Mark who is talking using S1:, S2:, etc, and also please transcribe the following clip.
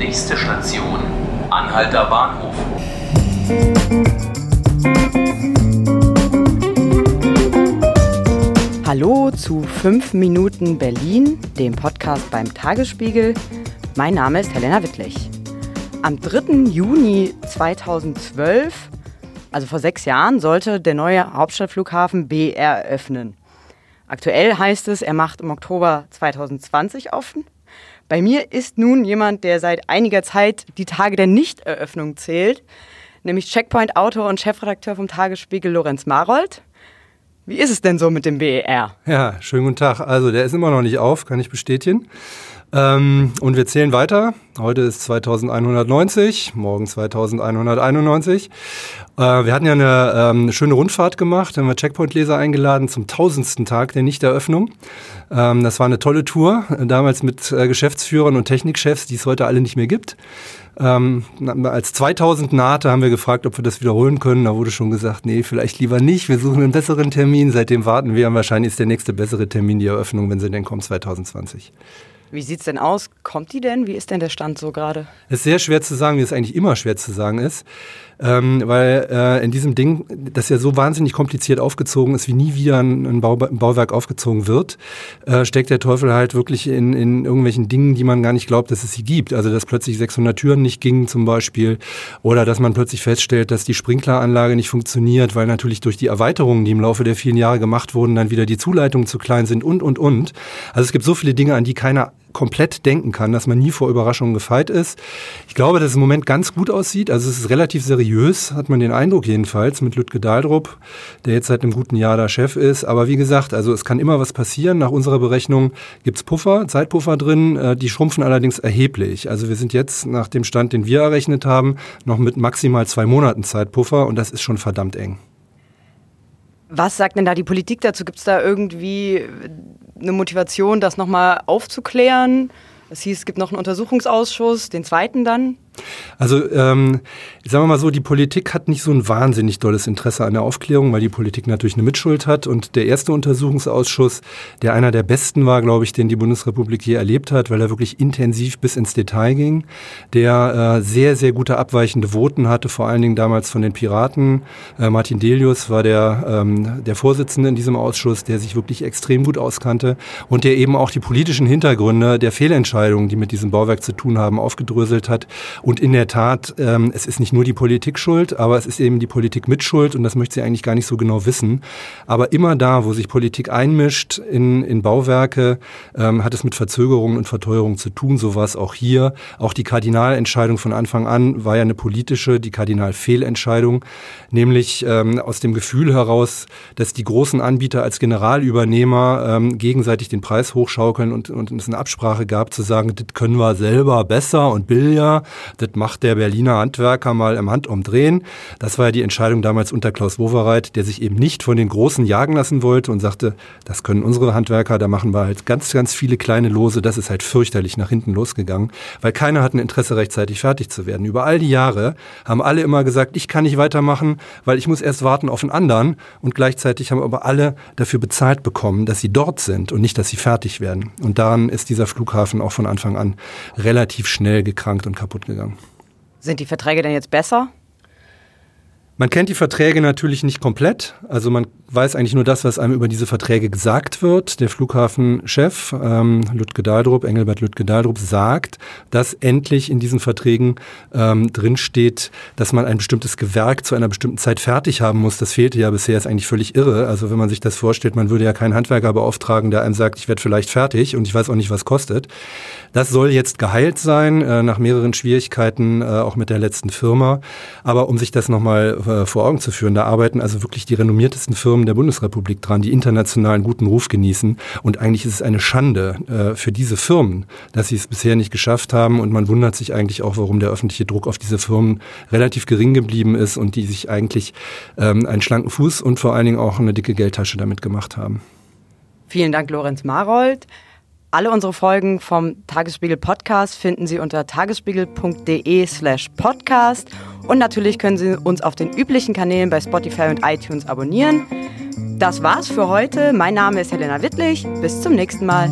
S1: Nächste Station, Anhalter Bahnhof.
S2: Hallo zu 5 Minuten Berlin, dem Podcast beim Tagesspiegel. Mein Name ist Helena Wittlich. Am 3. Juni 2012, also vor sechs Jahren, sollte der neue Hauptstadtflughafen B eröffnen. Aktuell heißt es, er macht im Oktober 2020 offen. Bei mir ist nun jemand, der seit einiger Zeit die Tage der Nichteröffnung zählt, nämlich Checkpoint-Autor und Chefredakteur vom Tagesspiegel Lorenz Marold. Wie ist es denn so mit dem BER?
S3: Ja, schönen guten Tag. Also der ist immer noch nicht auf, kann ich bestätigen. Ähm, und wir zählen weiter. Heute ist 2190, morgen 2191. Äh, wir hatten ja eine ähm, schöne Rundfahrt gemacht, haben wir Checkpoint-Leser eingeladen zum tausendsten Tag der Nichteröffnung. Ähm, das war eine tolle Tour, damals mit äh, Geschäftsführern und Technikchefs, die es heute alle nicht mehr gibt. Ähm, als 2000 nahte, haben wir gefragt, ob wir das wiederholen können. Da wurde schon gesagt, nee, vielleicht lieber nicht. Wir suchen einen besseren Termin. Seitdem warten wir. Und wahrscheinlich ist der nächste bessere Termin die Eröffnung, wenn sie denn kommt, 2020.
S2: Wie sieht es denn aus? Kommt die denn? Wie ist denn der Stand so gerade?
S3: Es ist sehr schwer zu sagen, wie es eigentlich immer schwer zu sagen ist ähm, weil äh, in diesem Ding, das ja so wahnsinnig kompliziert aufgezogen ist, wie nie wieder ein, ein, Bau, ein Bauwerk aufgezogen wird, äh, steckt der Teufel halt wirklich in, in irgendwelchen Dingen, die man gar nicht glaubt, dass es sie gibt. Also dass plötzlich 600 Türen nicht gingen zum Beispiel oder dass man plötzlich feststellt, dass die Sprinkleranlage nicht funktioniert, weil natürlich durch die Erweiterungen, die im Laufe der vielen Jahre gemacht wurden, dann wieder die Zuleitungen zu klein sind und, und, und. Also es gibt so viele Dinge, an die keiner komplett denken kann, dass man nie vor Überraschungen gefeit ist. Ich glaube, dass es im Moment ganz gut aussieht. Also es ist relativ seriös, hat man den Eindruck jedenfalls, mit Lütke Daldrup, der jetzt seit einem guten Jahr da Chef ist. Aber wie gesagt, also es kann immer was passieren. Nach unserer Berechnung gibt's Puffer, Zeitpuffer drin. Äh, die schrumpfen allerdings erheblich. Also wir sind jetzt nach dem Stand, den wir errechnet haben, noch mit maximal zwei Monaten Zeitpuffer und das ist schon verdammt eng.
S2: Was sagt denn da die Politik dazu? Gibt es da irgendwie eine Motivation, das nochmal aufzuklären? Es hieß, es gibt noch einen Untersuchungsausschuss, den zweiten dann.
S3: Also ähm, sagen wir mal so, die Politik hat nicht so ein wahnsinnig dolles Interesse an der Aufklärung, weil die Politik natürlich eine Mitschuld hat. Und der erste Untersuchungsausschuss, der einer der besten war, glaube ich, den die Bundesrepublik je erlebt hat, weil er wirklich intensiv bis ins Detail ging, der äh, sehr, sehr gute abweichende Voten hatte, vor allen Dingen damals von den Piraten. Äh, Martin Delius war der, ähm, der Vorsitzende in diesem Ausschuss, der sich wirklich extrem gut auskannte und der eben auch die politischen Hintergründe der Fehlentscheidungen, die mit diesem Bauwerk zu tun haben, aufgedröselt hat. Und in der Tat, ähm, es ist nicht nur die Politik schuld, aber es ist eben die Politik mit Schuld und das möchte sie eigentlich gar nicht so genau wissen. Aber immer da, wo sich Politik einmischt in, in Bauwerke, ähm, hat es mit Verzögerungen und Verteuerungen zu tun. So war es auch hier. Auch die Kardinalentscheidung von Anfang an war ja eine politische, die Kardinalfehlentscheidung, nämlich ähm, aus dem Gefühl heraus, dass die großen Anbieter als Generalübernehmer ähm, gegenseitig den Preis hochschaukeln und, und es eine Absprache gab, zu sagen, das können wir selber besser und billiger das macht der Berliner Handwerker mal im Handumdrehen. Das war ja die Entscheidung damals unter Klaus Wowereit, der sich eben nicht von den Großen jagen lassen wollte und sagte, das können unsere Handwerker, da machen wir halt ganz, ganz viele kleine Lose. Das ist halt fürchterlich nach hinten losgegangen, weil keiner hat ein Interesse, rechtzeitig fertig zu werden. Über all die Jahre haben alle immer gesagt, ich kann nicht weitermachen, weil ich muss erst warten auf einen anderen. Und gleichzeitig haben aber alle dafür bezahlt bekommen, dass sie dort sind und nicht, dass sie fertig werden. Und daran ist dieser Flughafen auch von Anfang an relativ schnell gekrankt und kaputt gegangen.
S2: Sind die Verträge denn jetzt besser?
S3: Man kennt die Verträge natürlich nicht komplett. Also man weiß eigentlich nur das, was einem über diese Verträge gesagt wird. Der Flughafenchef ähm, Lütke Daldrup, Engelbert Lütke Daldrup, sagt, dass endlich in diesen Verträgen ähm, drinsteht, dass man ein bestimmtes Gewerk zu einer bestimmten Zeit fertig haben muss. Das fehlte ja bisher, ist eigentlich völlig irre. Also wenn man sich das vorstellt, man würde ja keinen Handwerker beauftragen, der einem sagt, ich werde vielleicht fertig und ich weiß auch nicht, was kostet. Das soll jetzt geheilt sein, äh, nach mehreren Schwierigkeiten, äh, auch mit der letzten Firma. Aber um sich das nochmal äh, vor Augen zu führen, da arbeiten also wirklich die renommiertesten Firmen der Bundesrepublik dran, die internationalen guten Ruf genießen. Und eigentlich ist es eine Schande äh, für diese Firmen, dass sie es bisher nicht geschafft haben. Und man wundert sich eigentlich auch, warum der öffentliche Druck auf diese Firmen relativ gering geblieben ist und die sich eigentlich ähm, einen schlanken Fuß und vor allen Dingen auch eine dicke Geldtasche damit gemacht haben.
S2: Vielen Dank, Lorenz Marold. Alle unsere Folgen vom Tagesspiegel Podcast finden Sie unter tagesspiegel.de slash podcast und natürlich können Sie uns auf den üblichen Kanälen bei Spotify und iTunes abonnieren. Das war's für heute. Mein Name ist Helena Wittlich. Bis zum nächsten Mal.